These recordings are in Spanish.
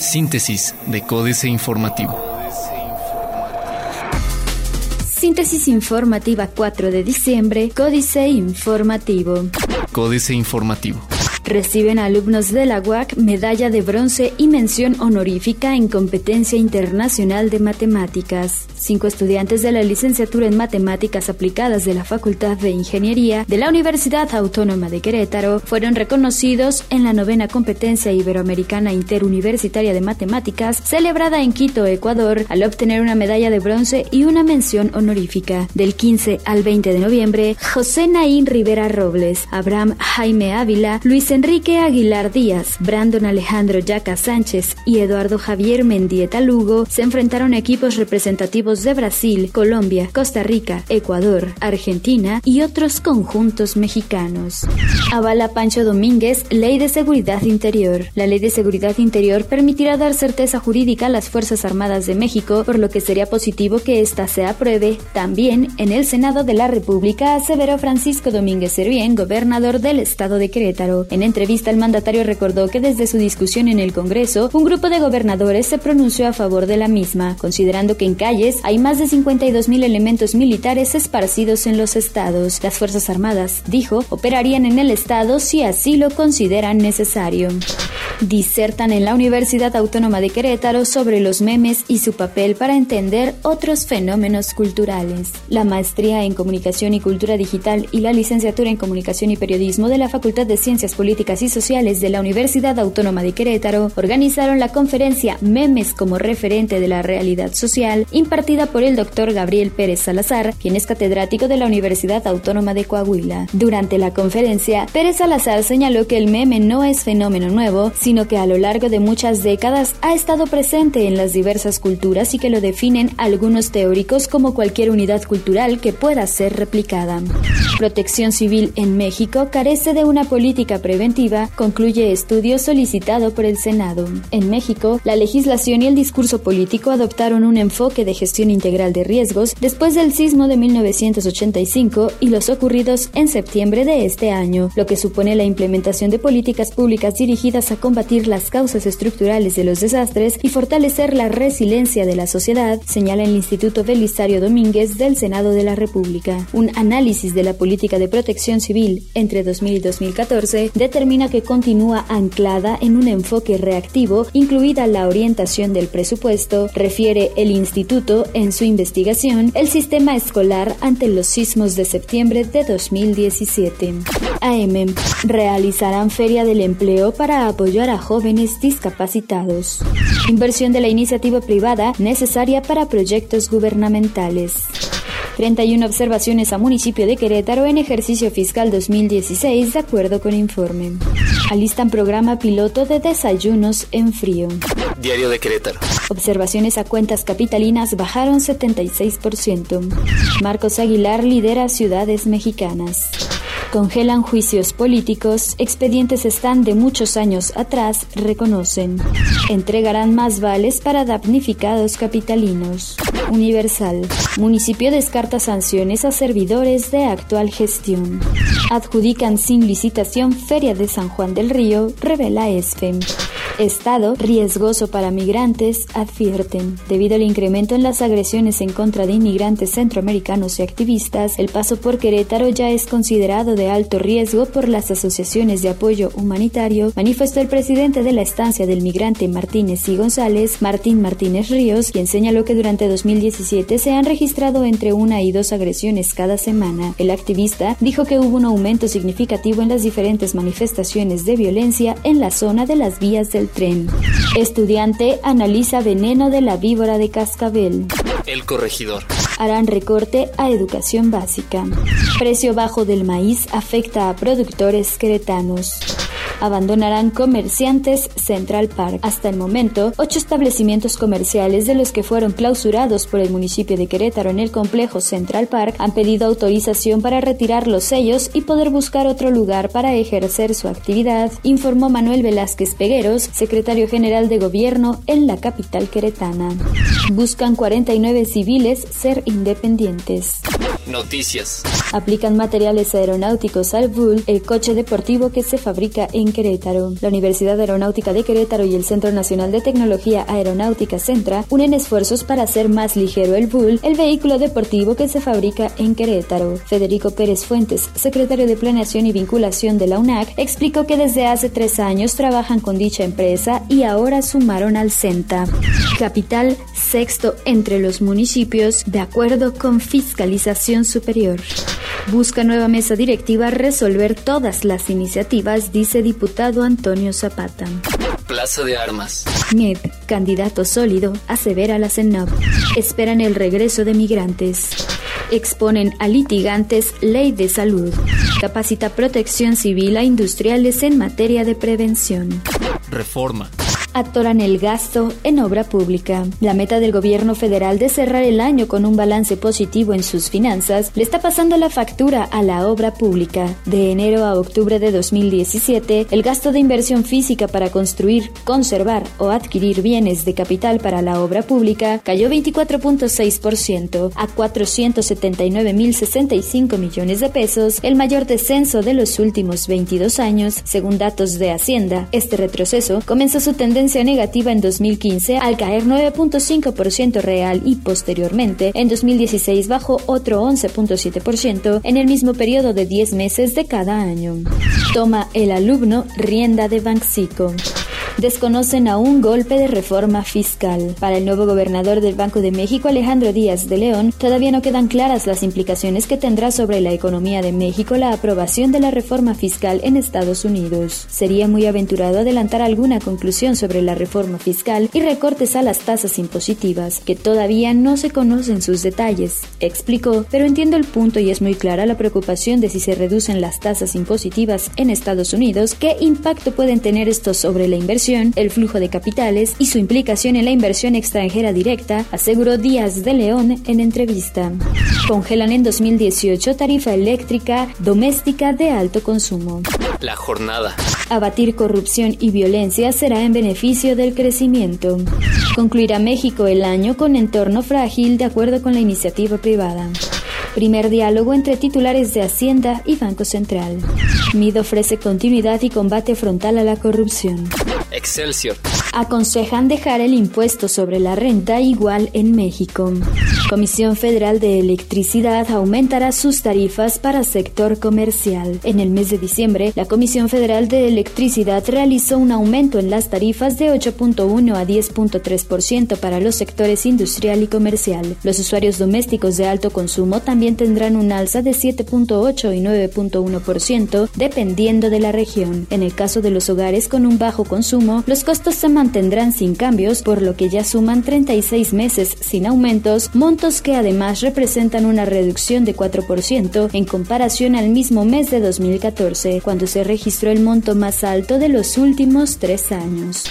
Síntesis de Códice Informativo. Síntesis informativa 4 de diciembre, Códice Informativo. Códice Informativo. Reciben alumnos de la UAC medalla de bronce y mención honorífica en competencia internacional de matemáticas. Cinco estudiantes de la licenciatura en matemáticas aplicadas de la Facultad de Ingeniería de la Universidad Autónoma de Querétaro fueron reconocidos en la novena competencia iberoamericana interuniversitaria de matemáticas celebrada en Quito, Ecuador, al obtener una medalla de bronce y una mención honorífica. Del 15 al 20 de noviembre, José Naín Rivera Robles, Abraham Jaime Ávila, Luis Enrique Aguilar Díaz, Brandon Alejandro Yaca Sánchez y Eduardo Javier Mendieta Lugo se enfrentaron a equipos representativos de Brasil, Colombia, Costa Rica, Ecuador, Argentina y otros conjuntos mexicanos. Avala Pancho Domínguez, Ley de Seguridad Interior. La Ley de Seguridad Interior permitirá dar certeza jurídica a las Fuerzas Armadas de México, por lo que sería positivo que ésta se apruebe también en el Senado de la República, aseveró Francisco Domínguez Servién, gobernador del estado de Querétaro. Entrevista, el mandatario recordó que desde su discusión en el Congreso, un grupo de gobernadores se pronunció a favor de la misma, considerando que en calles hay más de 52.000 elementos militares esparcidos en los estados. Las Fuerzas Armadas, dijo, operarían en el estado si así lo consideran necesario. Disertan en la Universidad Autónoma de Querétaro sobre los memes y su papel para entender otros fenómenos culturales. La maestría en Comunicación y Cultura Digital y la licenciatura en Comunicación y Periodismo de la Facultad de Ciencias Políticas y Sociales de la Universidad Autónoma de Querétaro organizaron la conferencia Memes como referente de la realidad social, impartida por el doctor Gabriel Pérez Salazar, quien es catedrático de la Universidad Autónoma de Coahuila. Durante la conferencia, Pérez Salazar señaló que el meme no es fenómeno nuevo, sino que a lo largo de muchas décadas ha estado presente en las diversas culturas y que lo definen algunos teóricos como cualquier unidad cultural que pueda ser replicada. Protección Civil en México carece de una política preventiva, concluye estudio solicitado por el Senado. En México, la legislación y el discurso político adoptaron un enfoque de gestión integral de riesgos después del sismo de 1985 y los ocurridos en septiembre de este año, lo que supone la implementación de políticas públicas dirigidas a combatir las causas estructurales de los desastres y fortalecer la resiliencia de la sociedad, señala el Instituto Belisario Domínguez del Senado de la República. Un análisis de la política de protección civil entre 2000 y 2014 determina que continúa anclada en un enfoque reactivo, incluida la orientación del presupuesto, refiere el instituto en su investigación El sistema escolar ante los sismos de septiembre de 2017. AM realizarán Feria del Empleo para apoyar a jóvenes discapacitados. Inversión de la iniciativa privada necesaria para proyectos gubernamentales. 31 observaciones a municipio de Querétaro en ejercicio fiscal 2016 de acuerdo con informe. Alistan programa piloto de desayunos en frío. Diario de Querétaro. Observaciones a cuentas capitalinas bajaron 76%. Marcos Aguilar lidera ciudades mexicanas. Congelan juicios políticos, expedientes están de muchos años atrás, reconocen. Entregarán más vales para damnificados capitalinos. Universal. Municipio descarta sanciones a servidores de actual gestión. Adjudican sin licitación Feria de San Juan del Río, revela ESFEM. Estado riesgoso para migrantes, advierten. Debido al incremento en las agresiones en contra de inmigrantes centroamericanos y activistas, el paso por Querétaro ya es considerado de alto riesgo por las asociaciones de apoyo humanitario, manifestó el presidente de la estancia del migrante Martínez y González, Martín Martínez Ríos, quien señaló que durante 2017 se han registrado entre una y dos agresiones cada semana. El activista dijo que hubo un aumento significativo en las diferentes manifestaciones de violencia en la zona de las vías del tren. Estudiante analiza veneno de la víbora de cascabel. El corregidor. Harán recorte a educación básica. Precio bajo del maíz afecta a productores queretanos abandonarán comerciantes Central Park. Hasta el momento, ocho establecimientos comerciales de los que fueron clausurados por el municipio de Querétaro en el complejo Central Park han pedido autorización para retirar los sellos y poder buscar otro lugar para ejercer su actividad, informó Manuel Velázquez Pegueros, secretario general de gobierno en la capital queretana. Buscan 49 civiles ser independientes. Noticias. Aplican materiales aeronáuticos al Bull, el coche deportivo que se fabrica en Querétaro. La Universidad Aeronáutica de Querétaro y el Centro Nacional de Tecnología Aeronáutica Centra unen esfuerzos para hacer más ligero el Bull, el vehículo deportivo que se fabrica en Querétaro. Federico Pérez Fuentes, secretario de Planeación y Vinculación de la UNAC, explicó que desde hace tres años trabajan con dicha empresa y ahora sumaron al CENTA. Capital sexto entre los municipios de acuerdo con Fiscalización Superior. Busca nueva mesa directiva resolver todas las iniciativas, dice diputado Antonio Zapata. Plaza de Armas. MED, candidato sólido, asevera la CENOP. Esperan el regreso de migrantes. Exponen a litigantes ley de salud. Capacita protección civil a industriales en materia de prevención. Reforma atoran el gasto en obra pública. La meta del gobierno federal de cerrar el año con un balance positivo en sus finanzas le está pasando la factura a la obra pública. De enero a octubre de 2017, el gasto de inversión física para construir, conservar o adquirir bienes de capital para la obra pública cayó 24.6% a 479.065 millones de pesos, el mayor descenso de los últimos 22 años, según datos de Hacienda. Este retroceso comenzó su tendencia negativa en 2015 al caer 9.5% real y posteriormente en 2016 bajó otro 11.7% en el mismo periodo de 10 meses de cada año. Toma el alumno rienda de Banxico desconocen a un golpe de reforma fiscal. Para el nuevo gobernador del Banco de México, Alejandro Díaz de León, todavía no quedan claras las implicaciones que tendrá sobre la economía de México la aprobación de la reforma fiscal en Estados Unidos. Sería muy aventurado adelantar alguna conclusión sobre la reforma fiscal y recortes a las tasas impositivas, que todavía no se conocen sus detalles, explicó, pero entiendo el punto y es muy clara la preocupación de si se reducen las tasas impositivas en Estados Unidos, qué impacto pueden tener estos sobre la inversión el flujo de capitales y su implicación en la inversión extranjera directa, aseguró Díaz de León en entrevista. Congelan en 2018 tarifa eléctrica doméstica de alto consumo. La jornada. Abatir corrupción y violencia será en beneficio del crecimiento. Concluirá México el año con entorno frágil de acuerdo con la iniciativa privada. Primer diálogo entre titulares de Hacienda y Banco Central. MID ofrece continuidad y combate frontal a la corrupción. Aconsejan dejar el impuesto sobre la renta igual en México. Comisión Federal de Electricidad aumentará sus tarifas para sector comercial. En el mes de diciembre, la Comisión Federal de Electricidad realizó un aumento en las tarifas de 8.1 a 10.3% para los sectores industrial y comercial. Los usuarios domésticos de alto consumo también tendrán un alza de 7.8 y 9.1% dependiendo de la región. En el caso de los hogares con un bajo consumo, los costos se mantendrán sin cambios, por lo que ya suman 36 meses sin aumentos, montos que además representan una reducción de 4% en comparación al mismo mes de 2014, cuando se registró el monto más alto de los últimos tres años.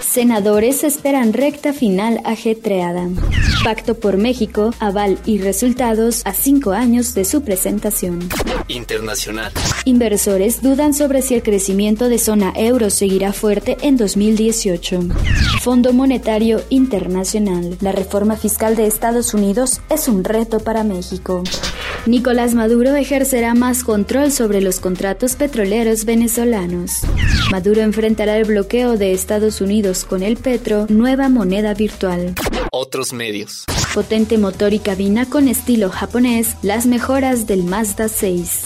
Senadores esperan recta final ajetreada. Pacto por México, aval y resultados a cinco años de su presentación. Internacional. Inversores dudan sobre si el crecimiento de zona euro seguirá fuerte en 2018. Fondo Monetario Internacional. La reforma fiscal de Estados Unidos es un reto para México. Nicolás Maduro ejercerá más control sobre los contratos petroleros venezolanos. Maduro enfrentará el bloqueo de Estados Unidos con el petro, nueva moneda virtual. Otros medios. Potente motor y cabina con estilo japonés, las mejoras del Mazda 6.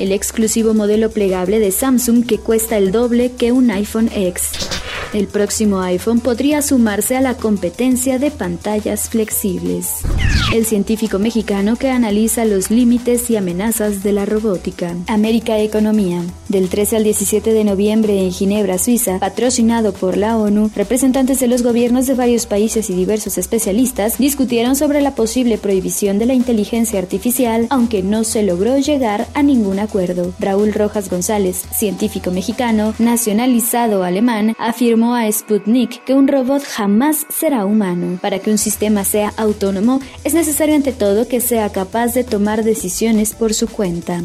El exclusivo modelo plegable de Samsung que cuesta el doble que un iPhone X. El próximo iPhone podría sumarse a la competencia de pantallas flexibles. El científico mexicano que analiza los límites y amenazas de la robótica. América Economía. Del 13 al 17 de noviembre en Ginebra, Suiza, patrocinado por la ONU, representantes de los gobiernos de varios países y diversos especialistas discutieron sobre la posible prohibición de la inteligencia artificial, aunque no se logró llegar a ningún acuerdo. Raúl Rojas González, científico mexicano, nacionalizado alemán, afirmó a Sputnik que un robot jamás será humano. Para que un sistema sea autónomo, es necesario ante todo que sea capaz de tomar decisiones por su cuenta.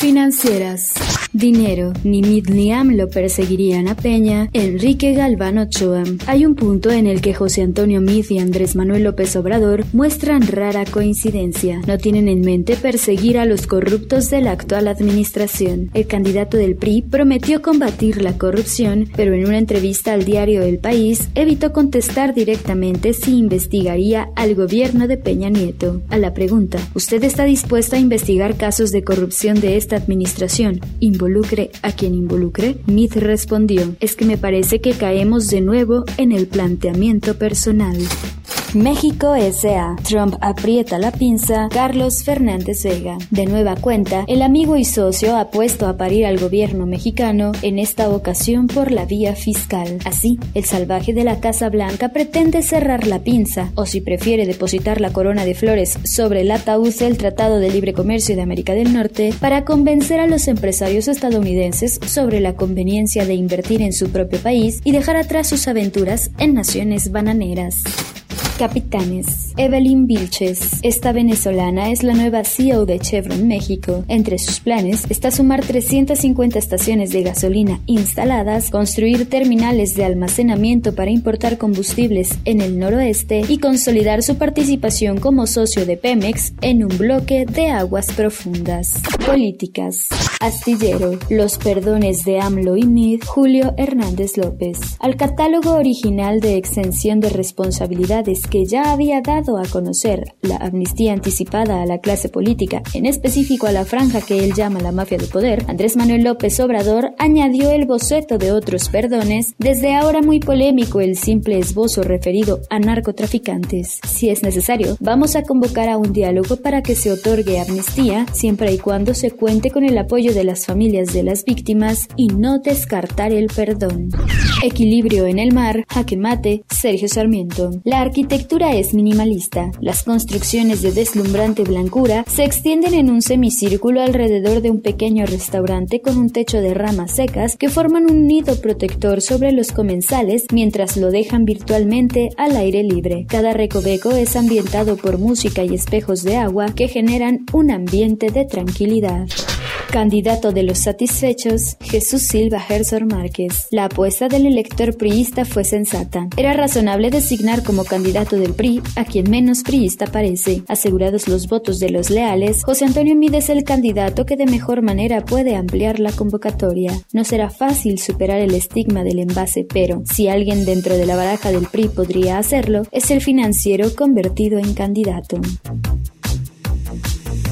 Financieras. Dinero. Ni Mid ni AMLO perseguirían a Peña. Enrique Galván Ochoa. Hay un punto en el que José Antonio Mid y Andrés Manuel López Obrador muestran rara coincidencia. No tienen en mente perseguir a los corruptos de la actual administración. El candidato del PRI prometió combatir la corrupción, pero en una entrevista al diario El País evitó contestar directamente si investigaría al gobierno de Peña Nieto. A la pregunta, ¿usted está dispuesta a investigar casos de corrupción de esta administración? involucre a quien involucre? Smith respondió, es que me parece que caemos de nuevo en el planteamiento personal. México S.A. Trump aprieta la pinza. Carlos Fernández Vega. De nueva cuenta, el amigo y socio ha puesto a parir al gobierno mexicano, en esta ocasión por la vía fiscal. Así, el salvaje de la Casa Blanca pretende cerrar la pinza, o si prefiere depositar la corona de flores sobre el ataúd del Tratado de Libre Comercio de América del Norte, para convencer a los empresarios estadounidenses sobre la conveniencia de invertir en su propio país y dejar atrás sus aventuras en naciones bananeras. Capitanes. Evelyn Vilches. Esta venezolana es la nueva CEO de Chevron México. Entre sus planes está sumar 350 estaciones de gasolina instaladas, construir terminales de almacenamiento para importar combustibles en el noroeste y consolidar su participación como socio de Pemex en un bloque de aguas profundas. Políticas. Astillero. Los perdones de AMLO y MID. Julio Hernández López. Al catálogo original de extensión de responsabilidades que ya había dado a conocer la amnistía anticipada a la clase política, en específico a la franja que él llama la mafia de poder, Andrés Manuel López Obrador añadió el boceto de otros perdones, desde ahora muy polémico el simple esbozo referido a narcotraficantes. Si es necesario, vamos a convocar a un diálogo para que se otorgue amnistía, siempre y cuando se cuente con el apoyo de las familias de las víctimas y no descartar el perdón. Equilibrio en el mar, jaque mate, Sergio Sarmiento. La arquitectura es minimalista. Las construcciones de deslumbrante blancura se extienden en un semicírculo alrededor de un pequeño restaurante con un techo de ramas secas que forman un nido protector sobre los comensales mientras lo dejan virtualmente al aire libre. Cada recoveco es ambientado por música y espejos de agua que generan un ambiente de tranquilidad. Candidato de los satisfechos, Jesús Silva Herzog Márquez. La apuesta del elector priista fue sensata. Era razonable designar como candidato del PRI a quien menos priista parece. Asegurados los votos de los leales, José Antonio Mide es el candidato que de mejor manera puede ampliar la convocatoria. No será fácil superar el estigma del envase, pero si alguien dentro de la baraja del PRI podría hacerlo, es el financiero convertido en candidato.